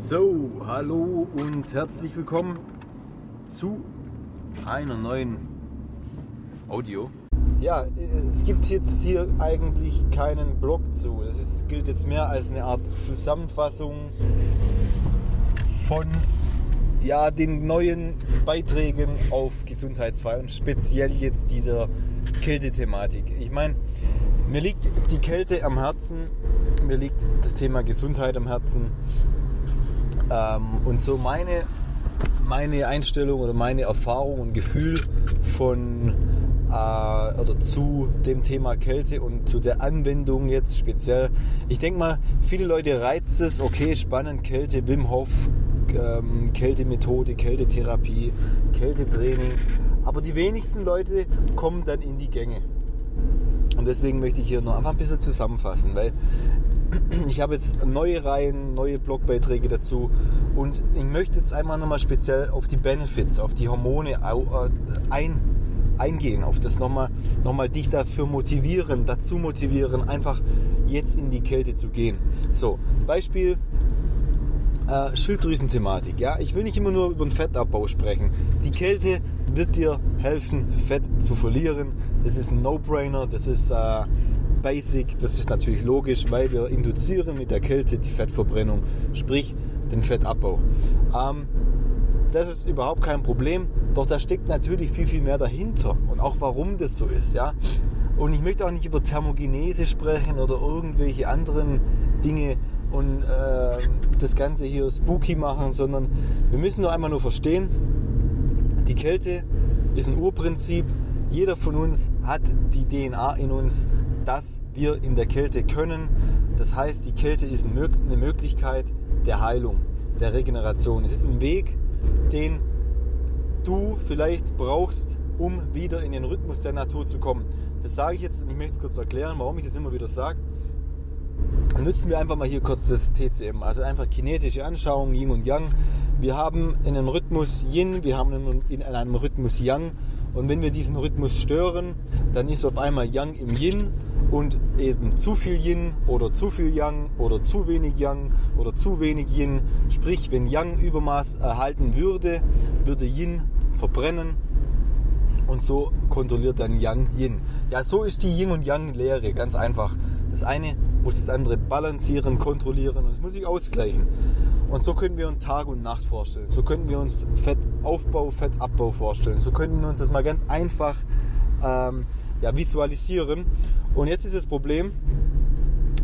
So, hallo und herzlich willkommen zu einer neuen Audio. Ja, es gibt jetzt hier eigentlich keinen Blog zu. Das ist, gilt jetzt mehr als eine Art Zusammenfassung von ja, den neuen Beiträgen auf Gesundheit 2 und speziell jetzt dieser Kältethematik. Ich meine, mir liegt die Kälte am Herzen, mir liegt das Thema Gesundheit am Herzen ähm, und so meine, meine Einstellung oder meine Erfahrung und Gefühl von äh, oder zu dem Thema Kälte und zu der Anwendung jetzt speziell. Ich denke mal, viele Leute reizt es, okay, spannend, Kälte, Wim Hof, ähm, Kältemethode, Kältetherapie, Kältetraining. Aber die wenigsten Leute kommen dann in die Gänge. Deswegen möchte ich hier noch einfach ein bisschen zusammenfassen, weil ich habe jetzt neue Reihen, neue Blogbeiträge dazu und ich möchte jetzt einmal nochmal speziell auf die Benefits, auf die Hormone äh, ein, eingehen, auf das nochmal noch mal dich dafür motivieren, dazu motivieren, einfach jetzt in die Kälte zu gehen. So, Beispiel äh, Schilddrüsenthematik. Ja, ich will nicht immer nur über den Fettabbau sprechen. Die Kälte wird dir helfen, Fett zu verlieren. Das ist ein No-Brainer, das ist äh, basic, das ist natürlich logisch, weil wir induzieren mit der Kälte die Fettverbrennung, sprich den Fettabbau. Ähm, das ist überhaupt kein Problem, doch da steckt natürlich viel, viel mehr dahinter und auch warum das so ist. Ja? Und ich möchte auch nicht über Thermogenese sprechen oder irgendwelche anderen Dinge und äh, das Ganze hier spooky machen, sondern wir müssen nur einmal nur verstehen, die Kälte ist ein Urprinzip. Jeder von uns hat die DNA in uns, dass wir in der Kälte können. Das heißt, die Kälte ist eine Möglichkeit der Heilung, der Regeneration. Es ist ein Weg, den du vielleicht brauchst, um wieder in den Rhythmus der Natur zu kommen. Das sage ich jetzt und ich möchte es kurz erklären, warum ich das immer wieder sage. Nutzen wir einfach mal hier kurz das TCM, also einfach kinetische Anschauung, Yin und Yang. Wir haben in einem Rhythmus Yin, wir haben in einem Rhythmus Yang und wenn wir diesen Rhythmus stören, dann ist auf einmal Yang im Yin und eben zu viel Yin oder zu viel Yang oder zu wenig Yang oder zu wenig Yin. Sprich, wenn Yang Übermaß erhalten würde, würde Yin verbrennen und so kontrolliert dann Yang Yin. Ja, so ist die Yin und Yang Lehre, ganz einfach. Das eine muss das andere balancieren, kontrollieren und es muss sich ausgleichen. Und so können wir uns Tag und Nacht vorstellen. So könnten wir uns Fettaufbau, Fettabbau vorstellen. So könnten wir uns das mal ganz einfach ähm, ja, visualisieren. Und jetzt ist das Problem,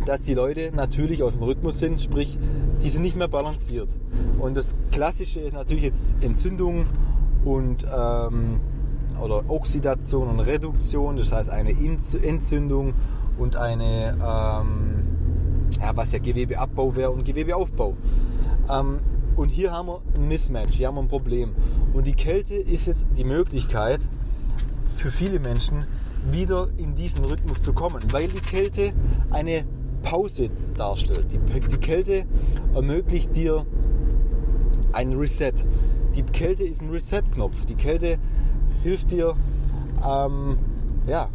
dass die Leute natürlich aus dem Rhythmus sind, sprich, die sind nicht mehr balanciert. Und das Klassische ist natürlich jetzt Entzündung und ähm, oder Oxidation und Reduktion, das heißt eine Entzündung und eine, ähm, ja, was ja Gewebeabbau wäre und Gewebeaufbau. Ähm, und hier haben wir ein Mismatch, hier haben wir ein Problem. Und die Kälte ist jetzt die Möglichkeit für viele Menschen, wieder in diesen Rhythmus zu kommen, weil die Kälte eine Pause darstellt. Die, die Kälte ermöglicht dir ein Reset. Die Kälte ist ein Reset-Knopf. Die Kälte hilft dir, ähm, ja,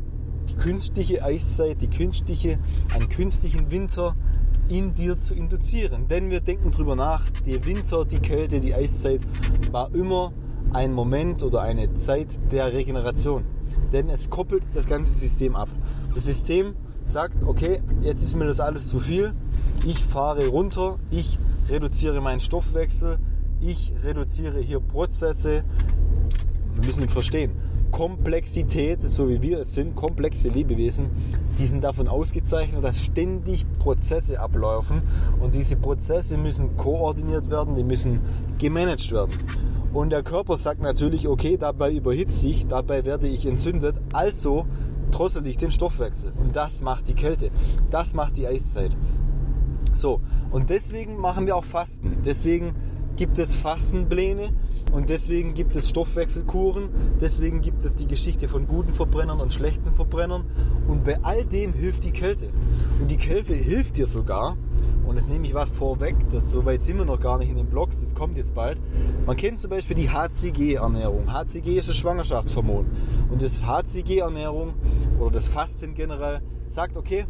die künstliche Eiszeit, die künstliche, einen künstlichen Winter in dir zu induzieren. Denn wir denken drüber nach, der Winter, die Kälte, die Eiszeit war immer ein Moment oder eine Zeit der Regeneration. Denn es koppelt das ganze System ab. Das System sagt, okay, jetzt ist mir das alles zu viel. Ich fahre runter, ich reduziere meinen Stoffwechsel, ich reduziere hier Prozesse, wir müssen ihn verstehen. Komplexität, so wie wir es sind, komplexe Lebewesen, die sind davon ausgezeichnet, dass ständig Prozesse ablaufen und diese Prozesse müssen koordiniert werden, die müssen gemanagt werden. Und der Körper sagt natürlich, okay, dabei überhitze ich, dabei werde ich entzündet, also drossel ich den Stoffwechsel. Und das macht die Kälte, das macht die Eiszeit. So, und deswegen machen wir auch Fasten. Deswegen gibt es Fastenpläne und deswegen gibt es Stoffwechselkuren, deswegen gibt es die Geschichte von guten Verbrennern und schlechten Verbrennern und bei all dem hilft die Kälte. Und die Kälte hilft dir sogar, und jetzt nehme ich was vorweg, das so weit sind wir noch gar nicht in den Blogs, das kommt jetzt bald. Man kennt zum Beispiel die HCG-Ernährung. HCG ist das Schwangerschaftshormon. Und das HCG-Ernährung oder das Fasten generell sagt, okay,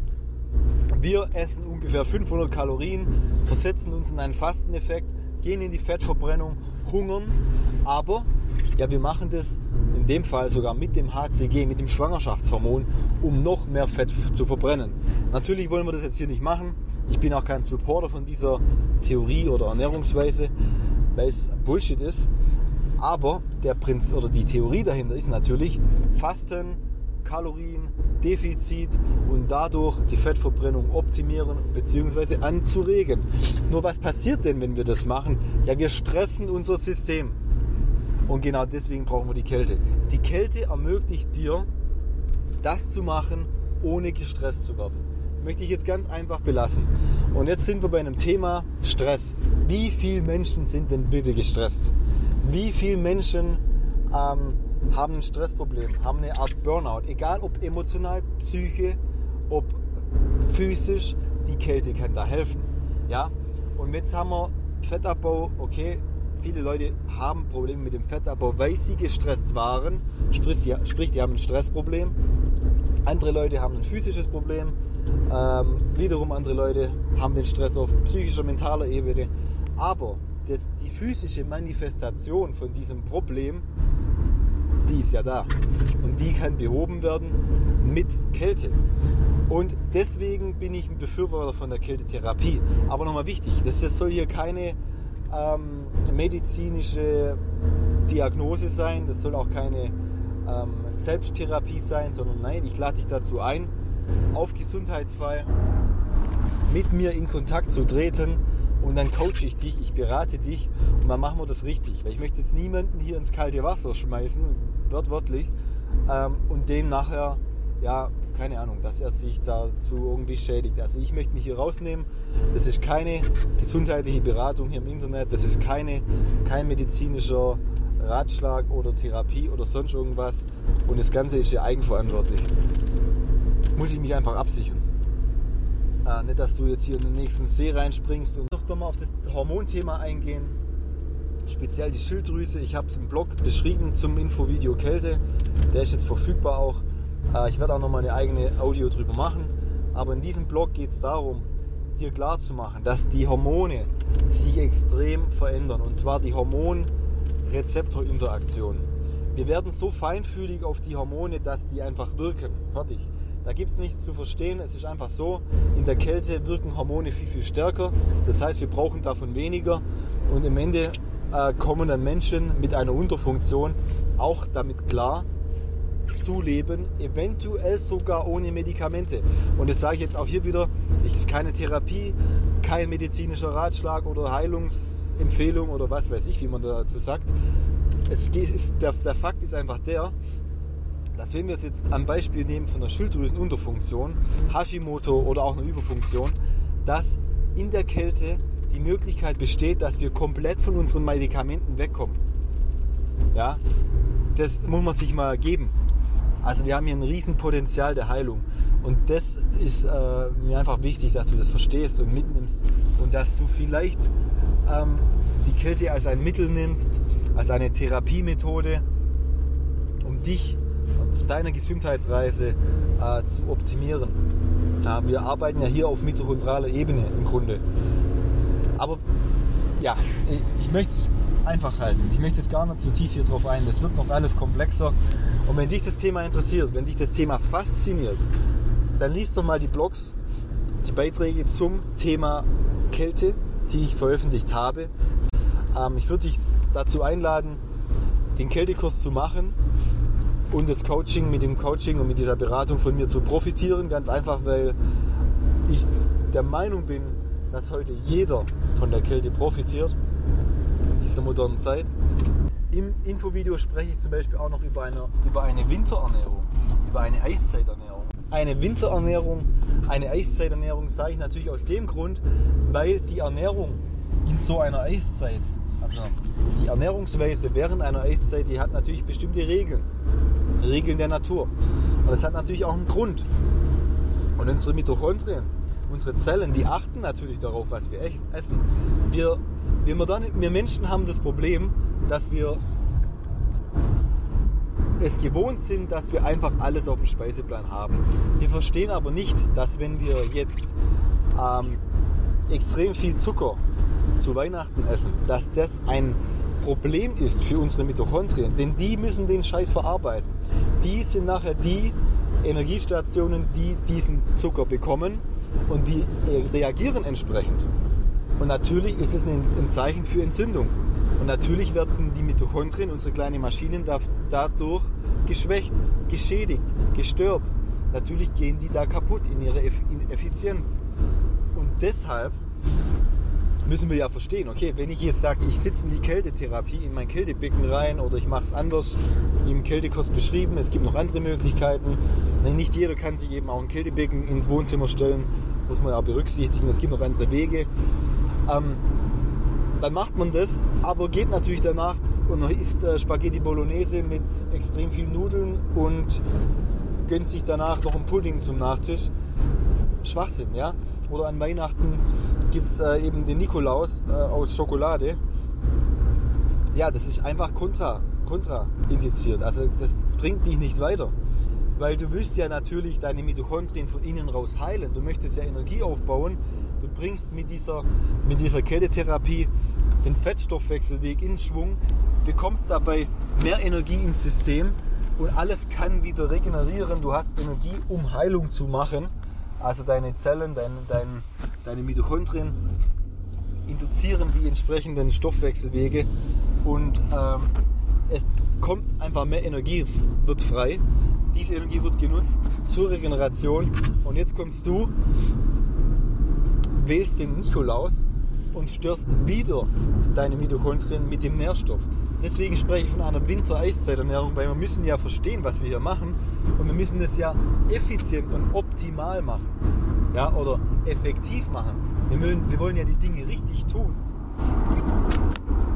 wir essen ungefähr 500 Kalorien, versetzen uns in einen Fasteneffekt, gehen in die Fettverbrennung, hungern, aber ja, wir machen das in dem Fall sogar mit dem HCG, mit dem Schwangerschaftshormon, um noch mehr Fett zu verbrennen. Natürlich wollen wir das jetzt hier nicht machen. Ich bin auch kein Supporter von dieser Theorie oder Ernährungsweise, weil es Bullshit ist. Aber der Prinz oder die Theorie dahinter ist natürlich Fasten, Kalorien, Defizit und dadurch die Fettverbrennung optimieren bzw. anzuregen. Nur was passiert denn, wenn wir das machen? Ja, wir stressen unser System. Und genau deswegen brauchen wir die Kälte. Die Kälte ermöglicht dir, das zu machen, ohne gestresst zu werden. Möchte ich jetzt ganz einfach belassen. Und jetzt sind wir bei einem Thema Stress. Wie viele Menschen sind denn bitte gestresst? Wie viele Menschen ähm, haben ein Stressproblem, haben eine Art Burnout, egal ob emotional, psyche, ob physisch, die Kälte kann da helfen. Ja? Und jetzt haben wir Fettabbau, okay, viele Leute haben Probleme mit dem Fettabbau, weil sie gestresst waren. Sprich, die, sprich, die haben ein Stressproblem. Andere Leute haben ein physisches Problem. Ähm, wiederum andere Leute haben den Stress auf psychischer, mentaler Ebene. Aber das, die physische Manifestation von diesem Problem, die ist ja da. Und die kann behoben werden mit Kälte. Und deswegen bin ich ein Befürworter von der Kältetherapie. Aber nochmal wichtig, das soll hier keine ähm, medizinische Diagnose sein, das soll auch keine ähm, Selbsttherapie sein, sondern nein, ich lade dich dazu ein, auf Gesundheitsfall mit mir in Kontakt zu treten und dann coache ich dich, ich berate dich und dann machen wir das richtig. Weil ich möchte jetzt niemanden hier ins kalte Wasser schmeißen, wortwörtlich, ähm, und den nachher ja, keine Ahnung, dass er sich dazu irgendwie schädigt. Also ich möchte mich hier rausnehmen. Das ist keine gesundheitliche Beratung hier im Internet. Das ist keine, kein medizinischer Ratschlag oder Therapie oder sonst irgendwas. Und das Ganze ist hier eigenverantwortlich. Muss ich mich einfach absichern. Äh, nicht, dass du jetzt hier in den nächsten See reinspringst und noch mal auf das Hormonthema eingehen. Speziell die Schilddrüse. Ich habe es im Blog beschrieben zum Infovideo Kälte. Der ist jetzt verfügbar auch. Äh, ich werde auch noch mal eine eigene Audio drüber machen. Aber in diesem Blog geht es darum, dir klar zu machen, dass die Hormone sich extrem verändern. Und zwar die Hormon-Rezeptor-Interaktion. Wir werden so feinfühlig auf die Hormone, dass die einfach wirken. Fertig. Da gibt es nichts zu verstehen. Es ist einfach so, in der Kälte wirken Hormone viel, viel stärker. Das heißt, wir brauchen davon weniger. Und im Ende äh, kommen dann Menschen mit einer Unterfunktion auch damit klar, zu leben, eventuell sogar ohne Medikamente. Und das sage ich jetzt auch hier wieder, es ist keine Therapie, kein medizinischer Ratschlag oder Heilungsempfehlung oder was weiß ich, wie man dazu sagt. Es ist, der, der Fakt ist einfach der, dass wenn wir es jetzt am Beispiel nehmen von einer Schilddrüsenunterfunktion, Hashimoto oder auch einer Überfunktion, dass in der Kälte die Möglichkeit besteht, dass wir komplett von unseren Medikamenten wegkommen. Ja, das muss man sich mal geben. Also wir haben hier ein Riesenpotenzial der Heilung. Und das ist äh, mir einfach wichtig, dass du das verstehst und mitnimmst und dass du vielleicht ähm, die Kälte als ein Mittel nimmst, als eine Therapiemethode, um dich auf deiner Gesundheitsreise äh, zu optimieren. Ja, wir arbeiten ja hier auf mitochondraler Ebene im Grunde. Aber ja, ich möchte es einfach halten. Ich möchte jetzt gar nicht so tief hier drauf ein. Das wird noch alles komplexer. Und wenn dich das Thema interessiert, wenn dich das Thema fasziniert, dann liest doch mal die Blogs, die Beiträge zum Thema Kälte, die ich veröffentlicht habe. Ähm, ich würde dich dazu einladen, den Kältekurs zu machen und das Coaching mit dem Coaching und mit dieser Beratung von mir zu profitieren. Ganz einfach, weil ich der Meinung bin, dass heute jeder von der Kälte profitiert in dieser modernen Zeit. Im Infovideo spreche ich zum Beispiel auch noch über eine, über eine Winterernährung, über eine Eiszeiternährung. Eine Winterernährung, eine Eiszeiternährung sage ich natürlich aus dem Grund, weil die Ernährung in so einer Eiszeit, also die Ernährungsweise während einer Eiszeit, die hat natürlich bestimmte Regeln. Regeln der Natur. Und das hat natürlich auch einen Grund. Und unsere Mitochondrien, unsere Zellen, die achten natürlich darauf, was wir essen. Wir, wir, wir Menschen haben das Problem, dass wir es gewohnt sind, dass wir einfach alles auf dem Speiseplan haben. Wir verstehen aber nicht, dass wenn wir jetzt ähm, extrem viel Zucker zu Weihnachten essen, dass das ein Problem ist für unsere Mitochondrien, denn die müssen den Scheiß verarbeiten. Die sind nachher die Energiestationen, die diesen Zucker bekommen und die reagieren entsprechend. Und natürlich ist es ein, Zeichen für Entzündung. Und natürlich werden die Mitochondrien, unsere kleinen Maschinen, dadurch geschwächt, geschädigt, gestört. Natürlich gehen die da kaputt in ihrer Effizienz. Und deshalb müssen wir ja verstehen, okay, wenn ich jetzt sage, ich sitze in die Kältetherapie, in mein Kältebecken rein oder ich mache es anders, wie im Kältekurs beschrieben, es gibt noch andere Möglichkeiten. Nicht jeder kann sich eben auch ein Kältebecken ins Wohnzimmer stellen, muss man ja berücksichtigen, es gibt noch andere Wege. Ähm, dann macht man das, aber geht natürlich danach und isst äh, Spaghetti Bolognese mit extrem viel Nudeln und gönnt sich danach noch einen Pudding zum Nachtisch. Schwachsinn, ja. Oder an Weihnachten gibt es äh, eben den Nikolaus äh, aus Schokolade. Ja, das ist einfach kontra, kontra indiziert. Also das bringt dich nicht weiter. Weil du willst ja natürlich deine Mitochondrien von innen raus heilen. Du möchtest ja Energie aufbauen Du bringst mit dieser, mit dieser Kältetherapie den Fettstoffwechselweg in Schwung, bekommst dabei mehr Energie ins System und alles kann wieder regenerieren. Du hast Energie, um Heilung zu machen. Also deine Zellen, dein, dein, deine Mitochondrien induzieren die entsprechenden Stoffwechselwege und ähm, es kommt einfach mehr Energie, wird frei. Diese Energie wird genutzt zur Regeneration und jetzt kommst du wählst den Nikolaus und störst wieder deine Mitochondrien mit dem Nährstoff. Deswegen spreche ich von einer Winter-Eiszeiternährung, weil wir müssen ja verstehen, was wir hier machen und wir müssen es ja effizient und optimal machen. Ja, oder effektiv machen. Wir, wollen, wir wollen ja die Dinge richtig tun.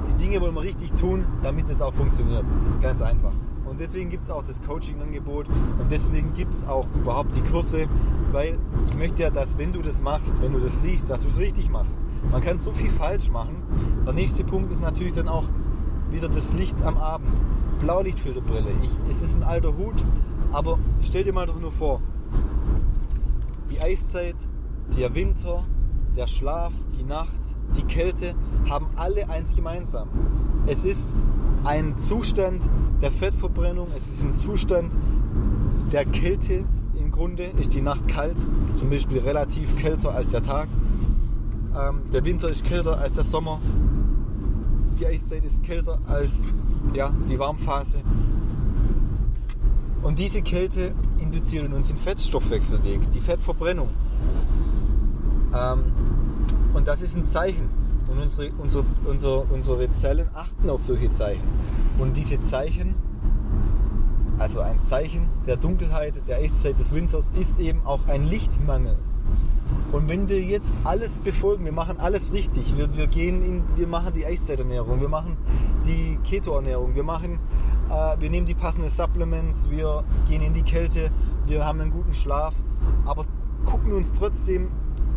Die Dinge wollen wir richtig tun, damit es auch funktioniert. Ganz einfach. Und deswegen gibt es auch das Coaching-Angebot und deswegen gibt es auch überhaupt die Kurse, weil ich möchte ja, dass wenn du das machst, wenn du das liest, dass du es richtig machst. Man kann so viel falsch machen. Der nächste Punkt ist natürlich dann auch wieder das Licht am Abend. Blaulichtfilterbrille. Ich, es ist ein alter Hut, aber stell dir mal doch nur vor, die Eiszeit, der Winter, der Schlaf, die Nacht, die Kälte haben alle eins gemeinsam. Es ist ein Zustand der Fettverbrennung, es ist ein Zustand der Kälte. Im Grunde ist die Nacht kalt, zum Beispiel relativ kälter als der Tag. Ähm, der Winter ist kälter als der Sommer. Die Eiszeit ist kälter als ja, die Warmphase. Und diese Kälte induziert uns den Fettstoffwechselweg, die Fettverbrennung. Ähm, und das ist ein Zeichen. Und unsere, unsere, unsere, unsere Zellen achten auf solche Zeichen. Und diese Zeichen, also ein Zeichen der Dunkelheit, der Echtzeit des Winters, ist eben auch ein Lichtmangel. Und wenn wir jetzt alles befolgen, wir machen alles richtig, wir, wir, gehen in, wir machen die Eiszeiternährung, wir machen die Ketoernährung, wir, äh, wir nehmen die passenden Supplements, wir gehen in die Kälte, wir haben einen guten Schlaf, aber gucken uns trotzdem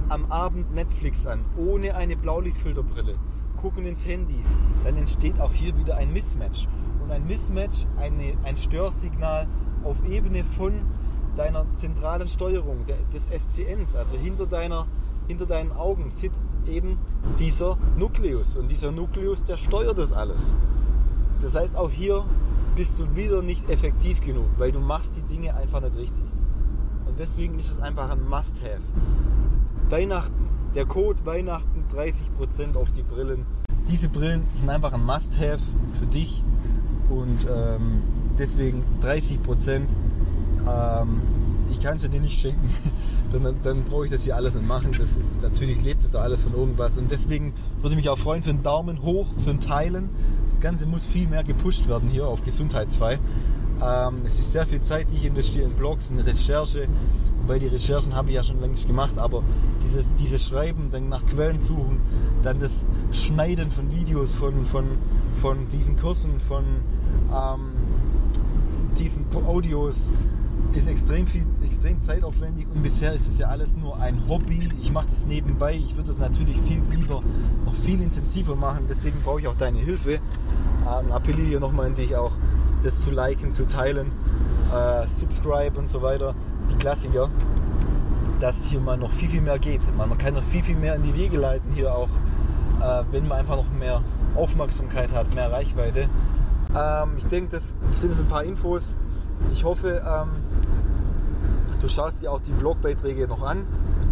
am Abend Netflix an, ohne eine Blaulichtfilterbrille, gucken ins Handy, dann entsteht auch hier wieder ein Mismatch. Und ein Mismatch, eine, ein Störsignal auf Ebene von deiner zentralen Steuerung, des SCNs, also hinter, deiner, hinter deinen Augen sitzt eben dieser Nukleus. Und dieser Nukleus, der steuert das alles. Das heißt, auch hier bist du wieder nicht effektiv genug, weil du machst die Dinge einfach nicht richtig. Und deswegen ist es einfach ein Must-Have. Weihnachten, der Code Weihnachten 30% auf die Brillen. Diese Brillen sind einfach ein Must-Have für dich und ähm, deswegen 30%. Ähm, ich kann es dir nicht schenken, dann, dann brauche ich das hier alles nicht machen. Das ist natürlich lebt das alles von irgendwas und deswegen würde ich mich auch freuen für einen Daumen hoch, für ein Teilen. Das Ganze muss viel mehr gepusht werden hier auf Gesundheitsfrei. Ähm, es ist sehr viel Zeit, die ich investiere in Blogs, in Recherche, weil die Recherchen habe ich ja schon längst gemacht, aber dieses, dieses Schreiben, dann nach Quellen suchen, dann das Schneiden von Videos, von, von, von diesen Kursen, von ähm, diesen Audios, ist extrem viel, extrem zeitaufwendig und bisher ist es ja alles nur ein Hobby. Ich mache das nebenbei. Ich würde das natürlich viel lieber, noch viel intensiver machen. Deswegen brauche ich auch deine Hilfe. Ähm, appelliere hier nochmal an dich auch, das zu liken, zu teilen, äh, subscribe und so weiter die Klassiker, dass hier mal noch viel, viel mehr geht. Man kann noch viel, viel mehr in die Wege leiten, hier auch äh, wenn man einfach noch mehr Aufmerksamkeit hat, mehr Reichweite. Ähm, ich denke, das sind ein paar Infos. Ich hoffe, ähm, du schaust dir auch die Blogbeiträge noch an,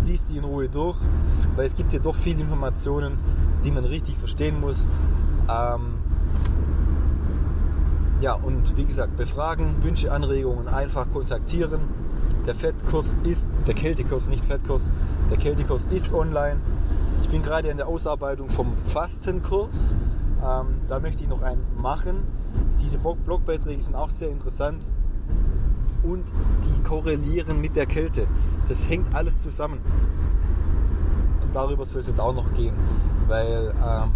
liest die in Ruhe durch, weil es gibt hier doch viele Informationen, die man richtig verstehen muss. Ähm, ja, und wie gesagt, befragen, Wünsche, Anregungen einfach kontaktieren. Der Fettkurs ist, der Kältekurs, nicht Fettkurs, der Kältekurs ist online. Ich bin gerade in der Ausarbeitung vom Fastenkurs. Ähm, da möchte ich noch einen machen. Diese Blogbeiträge sind auch sehr interessant und die korrelieren mit der Kälte. Das hängt alles zusammen. Und darüber soll es jetzt auch noch gehen, weil ähm,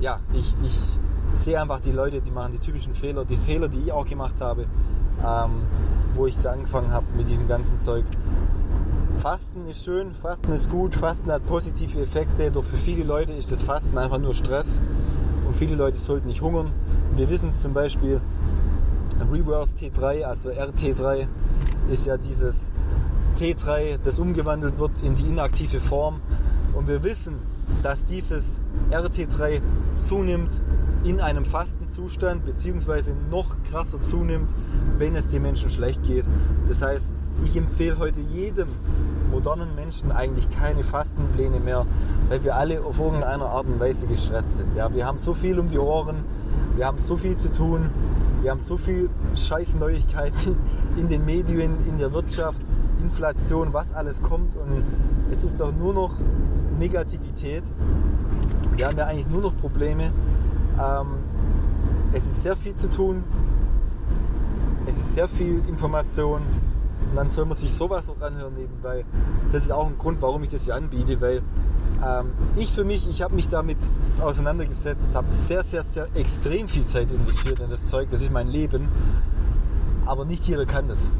ja, ich, ich sehe einfach die Leute, die machen die typischen Fehler, die Fehler, die ich auch gemacht habe, ähm, wo ich angefangen habe mit diesem ganzen Zeug. Fasten ist schön, Fasten ist gut, Fasten hat positive Effekte, doch für viele Leute ist das Fasten einfach nur Stress und viele Leute sollten nicht hungern. Wir wissen es zum Beispiel, Reverse T3, also RT3, ist ja dieses T3, das umgewandelt wird in die inaktive Form. Und wir wissen, dass dieses RT3 zunimmt in einem Fastenzustand, beziehungsweise noch krasser zunimmt, wenn es den Menschen schlecht geht. Das heißt, ich empfehle heute jedem modernen Menschen eigentlich keine Fastenpläne mehr, weil wir alle auf irgendeiner Art und Weise gestresst sind. Ja, wir haben so viel um die Ohren, wir haben so viel zu tun, wir haben so viel scheiß Neuigkeiten in den Medien, in der Wirtschaft, Inflation, was alles kommt und es ist doch nur noch Negativität. Wir haben ja eigentlich nur noch Probleme. Ähm, es ist sehr viel zu tun. Es ist sehr viel Information. Und dann soll man sich sowas noch anhören nebenbei. Das ist auch ein Grund, warum ich das hier anbiete, weil ähm, ich für mich, ich habe mich damit auseinandergesetzt, habe sehr, sehr, sehr extrem viel Zeit investiert in das Zeug. Das ist mein Leben. Aber nicht jeder kann das.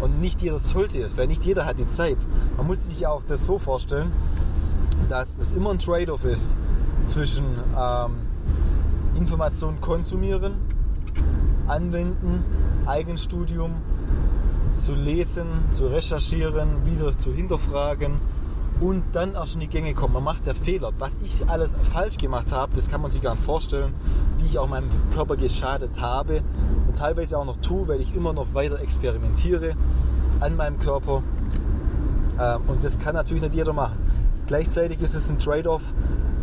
Und nicht jeder sollte es, weil nicht jeder hat die Zeit. Man muss sich auch das so vorstellen, dass es immer ein Trade-off ist zwischen ähm, Informationen konsumieren, anwenden, Eigenstudium, zu lesen, zu recherchieren, wieder zu hinterfragen und dann erst in die Gänge kommen. Man macht der Fehler. Was ich alles falsch gemacht habe, das kann man sich gar nicht vorstellen, wie ich auch meinem Körper geschadet habe und teilweise auch noch tue, weil ich immer noch weiter experimentiere an meinem Körper. Ähm, und das kann natürlich nicht jeder machen. Gleichzeitig ist es ein Trade-off,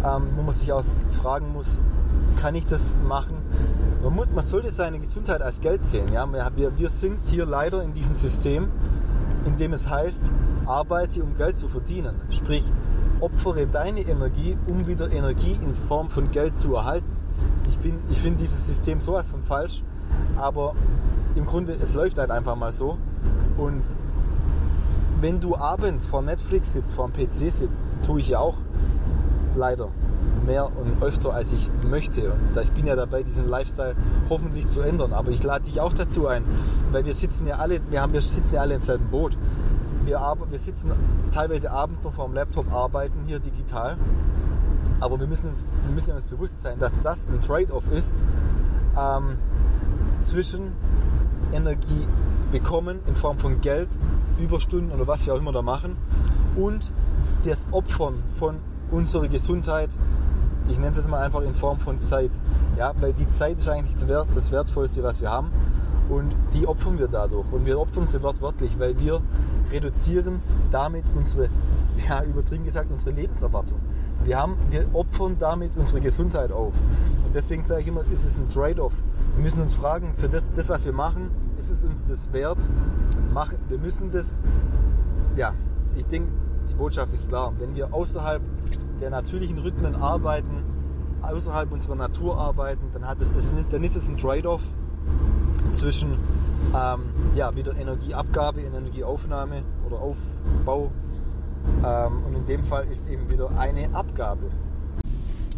ähm, wo man sich auch fragen muss, kann ich das machen? Man, muss, man sollte seine Gesundheit als Geld sehen. Ja? Wir, wir sind hier leider in diesem System, in dem es heißt, arbeite, um Geld zu verdienen. Sprich, opfere deine Energie, um wieder Energie in Form von Geld zu erhalten. Ich, ich finde dieses System sowas von falsch, aber im Grunde, es läuft halt einfach mal so. Und wenn du abends vor Netflix sitzt, vor dem PC sitzt, tue ich ja auch leider mehr und öfter als ich möchte. Und ich bin ja dabei, diesen Lifestyle hoffentlich zu ändern. Aber ich lade dich auch dazu ein, weil wir sitzen ja alle, wir haben, wir sitzen ja alle im selben Boot. Wir, wir sitzen teilweise abends noch vor dem Laptop, arbeiten hier digital. Aber wir müssen uns, wir müssen uns bewusst sein, dass das ein Trade-off ist ähm, zwischen Energie bekommen in Form von Geld, Überstunden oder was wir auch immer da machen und das Opfern von unserer Gesundheit, ich nenne es jetzt mal einfach in Form von Zeit. Ja, weil die Zeit ist eigentlich das Wertvollste, was wir haben. Und die opfern wir dadurch. Und wir opfern sie wortwörtlich, weil wir reduzieren damit unsere, ja, übertrieben gesagt, unsere Lebenserwartung. Wir, haben, wir opfern damit unsere Gesundheit auf. Und deswegen sage ich immer, ist es ein Trade-off. Wir müssen uns fragen, für das, das, was wir machen, ist es uns das wert? Machen, wir müssen das, ja, ich denke, die Botschaft ist klar. Wenn wir außerhalb der natürlichen Rhythmen arbeiten, außerhalb unserer Natur arbeiten, dann, hat es, dann ist es ein Trade-off zwischen ähm, ja, wieder Energieabgabe und Energieaufnahme oder Aufbau. Ähm, und in dem Fall ist eben wieder eine Abgabe.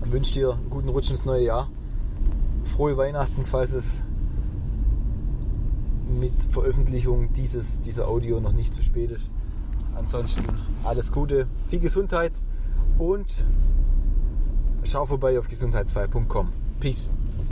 Ich wünsche dir einen guten Rutsch ins neue Jahr. Frohe Weihnachten, falls es mit Veröffentlichung dieses, dieser Audio noch nicht zu spät ist. Ansonsten alles Gute, viel Gesundheit und schau vorbei auf gesundheitsfrei.com. Peace.